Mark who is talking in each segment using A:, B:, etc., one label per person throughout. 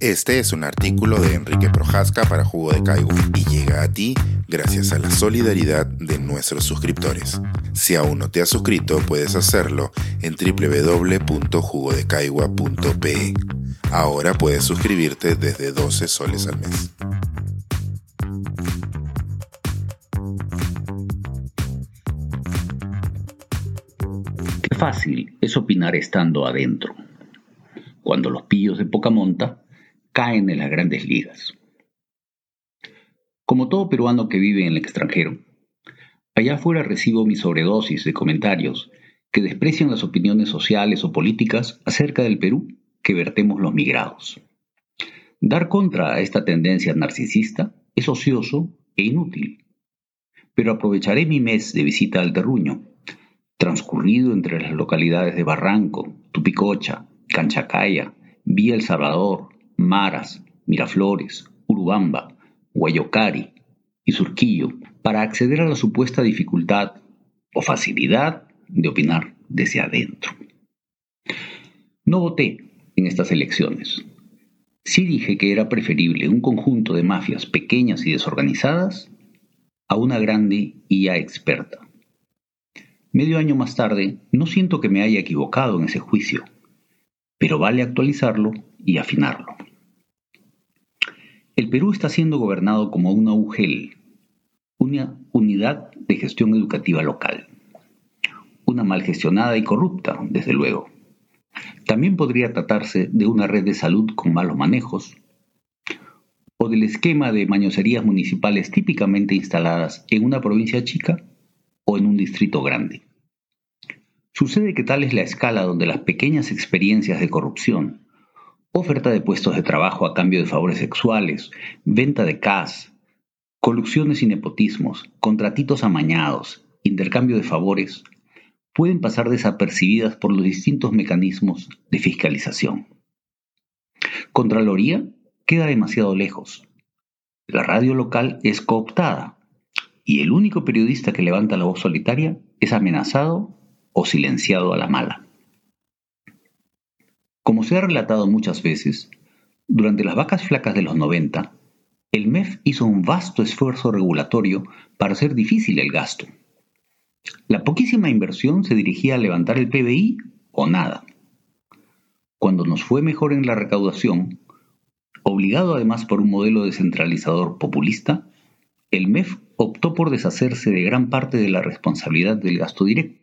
A: Este es un artículo de Enrique Projaska para Jugo de Caigua y llega a ti gracias a la solidaridad de nuestros suscriptores. Si aún no te has suscrito, puedes hacerlo en www.jugodecaigua.pe. Ahora puedes suscribirte desde 12 soles al mes.
B: Qué fácil es opinar estando adentro. Cuando los pillos de poca monta caen en las grandes ligas. Como todo peruano que vive en el extranjero, allá afuera recibo mi sobredosis de comentarios que desprecian las opiniones sociales o políticas acerca del Perú que vertemos los migrados. Dar contra a esta tendencia narcisista es ocioso e inútil, pero aprovecharé mi mes de visita al terruño, transcurrido entre las localidades de Barranco, Tupicocha, Canchacaya, Vía El Salvador, Maras, Miraflores, Urubamba, Guayocari y Surquillo para acceder a la supuesta dificultad o facilidad de opinar desde adentro. No voté en estas elecciones. Sí dije que era preferible un conjunto de mafias pequeñas y desorganizadas a una grande y ya experta. Medio año más tarde, no siento que me haya equivocado en ese juicio, pero vale actualizarlo y afinarlo. El Perú está siendo gobernado como una UGEL, una unidad de gestión educativa local. Una mal gestionada y corrupta, desde luego. También podría tratarse de una red de salud con malos manejos, o del esquema de mañoserías municipales típicamente instaladas en una provincia chica o en un distrito grande. Sucede que tal es la escala donde las pequeñas experiencias de corrupción oferta de puestos de trabajo a cambio de favores sexuales, venta de CAS, colusiones y nepotismos, contratitos amañados, intercambio de favores, pueden pasar desapercibidas por los distintos mecanismos de fiscalización. Contraloría queda demasiado lejos. La radio local es cooptada y el único periodista que levanta la voz solitaria es amenazado o silenciado a la mala. Como se ha relatado muchas veces, durante las vacas flacas de los 90, el MEF hizo un vasto esfuerzo regulatorio para hacer difícil el gasto. La poquísima inversión se dirigía a levantar el PBI o nada. Cuando nos fue mejor en la recaudación, obligado además por un modelo descentralizador populista, el MEF optó por deshacerse de gran parte de la responsabilidad del gasto directo,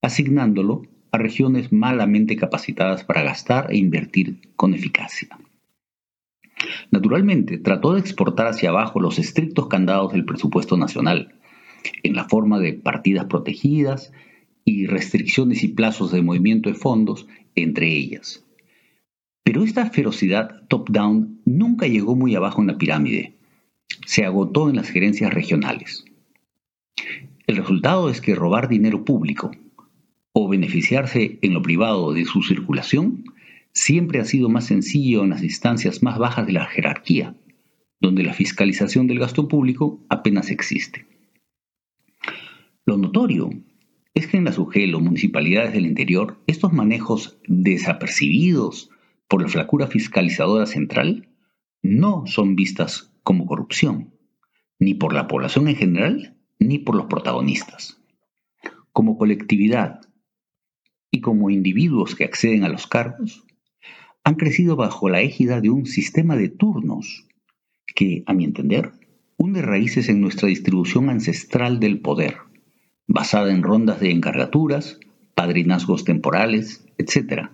B: asignándolo a regiones malamente capacitadas para gastar e invertir con eficacia. Naturalmente, trató de exportar hacia abajo los estrictos candados del presupuesto nacional, en la forma de partidas protegidas y restricciones y plazos de movimiento de fondos entre ellas. Pero esta ferocidad top-down nunca llegó muy abajo en la pirámide. Se agotó en las gerencias regionales. El resultado es que robar dinero público, o beneficiarse en lo privado de su circulación siempre ha sido más sencillo en las instancias más bajas de la jerarquía, donde la fiscalización del gasto público apenas existe. Lo notorio es que en las UGEL o municipalidades del interior, estos manejos desapercibidos por la flacura fiscalizadora central no son vistas como corrupción, ni por la población en general, ni por los protagonistas. Como colectividad, y como individuos que acceden a los cargos, han crecido bajo la égida de un sistema de turnos que, a mi entender, hunde raíces en nuestra distribución ancestral del poder, basada en rondas de encargaturas, padrinazgos temporales, etc.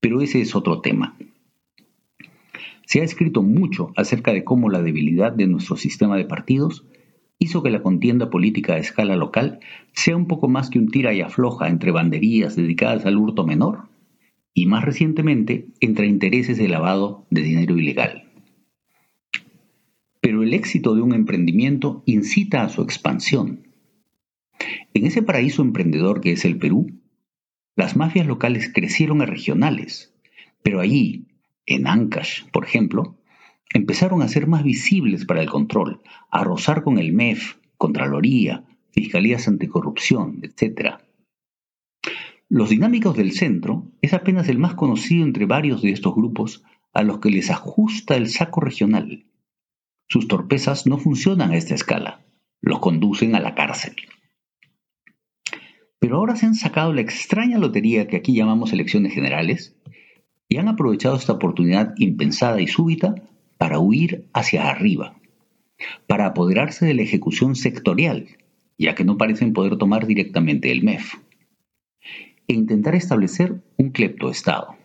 B: Pero ese es otro tema. Se ha escrito mucho acerca de cómo la debilidad de nuestro sistema de partidos hizo que la contienda política a escala local sea un poco más que un tira y afloja entre banderías dedicadas al hurto menor y más recientemente entre intereses de lavado de dinero ilegal. Pero el éxito de un emprendimiento incita a su expansión. En ese paraíso emprendedor que es el Perú, las mafias locales crecieron a regionales, pero allí, en Ancash, por ejemplo, empezaron a ser más visibles para el control, a rozar con el MEF, Contraloría, Fiscalías Anticorrupción, etc. Los dinámicos del centro es apenas el más conocido entre varios de estos grupos a los que les ajusta el saco regional. Sus torpezas no funcionan a esta escala, los conducen a la cárcel. Pero ahora se han sacado la extraña lotería que aquí llamamos elecciones generales y han aprovechado esta oportunidad impensada y súbita para huir hacia arriba, para apoderarse de la ejecución sectorial, ya que no parecen poder tomar directamente el MEF, e intentar establecer un cleptoestado.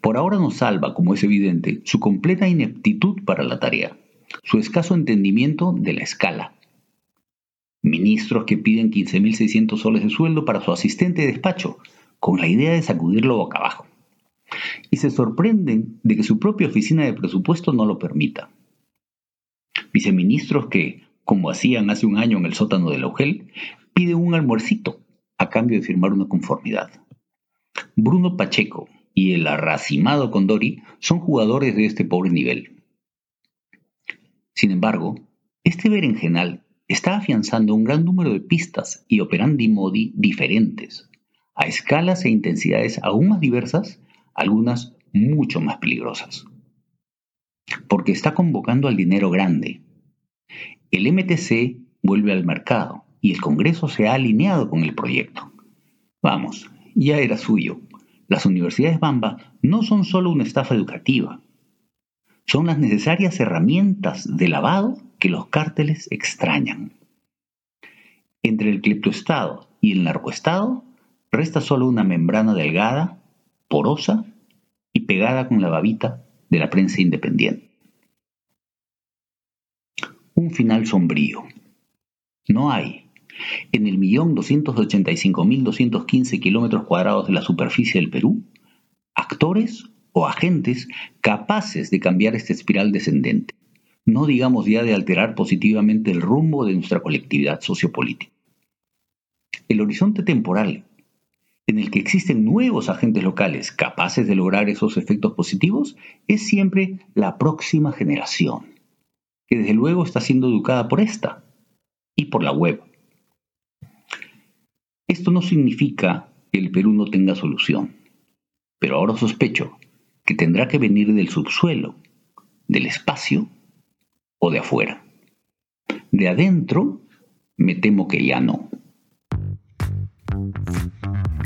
B: Por ahora nos salva, como es evidente, su completa ineptitud para la tarea, su escaso entendimiento de la escala. Ministros que piden 15.600 soles de sueldo para su asistente de despacho, con la idea de sacudirlo boca abajo. Y se sorprenden de que su propia oficina de presupuesto no lo permita. Viceministros que, como hacían hace un año en el sótano de la UGEL, piden un almuercito a cambio de firmar una conformidad. Bruno Pacheco, y el arracimado Condori son jugadores de este pobre nivel. Sin embargo, este berenjenal está afianzando un gran número de pistas y operandi modi diferentes, a escalas e intensidades aún más diversas, algunas mucho más peligrosas. Porque está convocando al dinero grande. El MTC vuelve al mercado y el Congreso se ha alineado con el proyecto. Vamos, ya era suyo, las universidades Bamba no son solo una estafa educativa, son las necesarias herramientas de lavado que los cárteles extrañan. Entre el cleptoestado y el narcoestado resta solo una membrana delgada, porosa y pegada con la babita de la prensa independiente. Un final sombrío. No hay, en el millón kilómetros cuadrados de la superficie del Perú, actores o agentes capaces de cambiar esta espiral descendente, no digamos ya de alterar positivamente el rumbo de nuestra colectividad sociopolítica. El horizonte temporal en el que existen nuevos agentes locales capaces de lograr esos efectos positivos es siempre la próxima generación, que desde luego está siendo educada por esta y por la web esto no significa que el Perú no tenga solución, pero ahora sospecho que tendrá que venir del subsuelo, del espacio o de afuera. De adentro, me temo que ya no.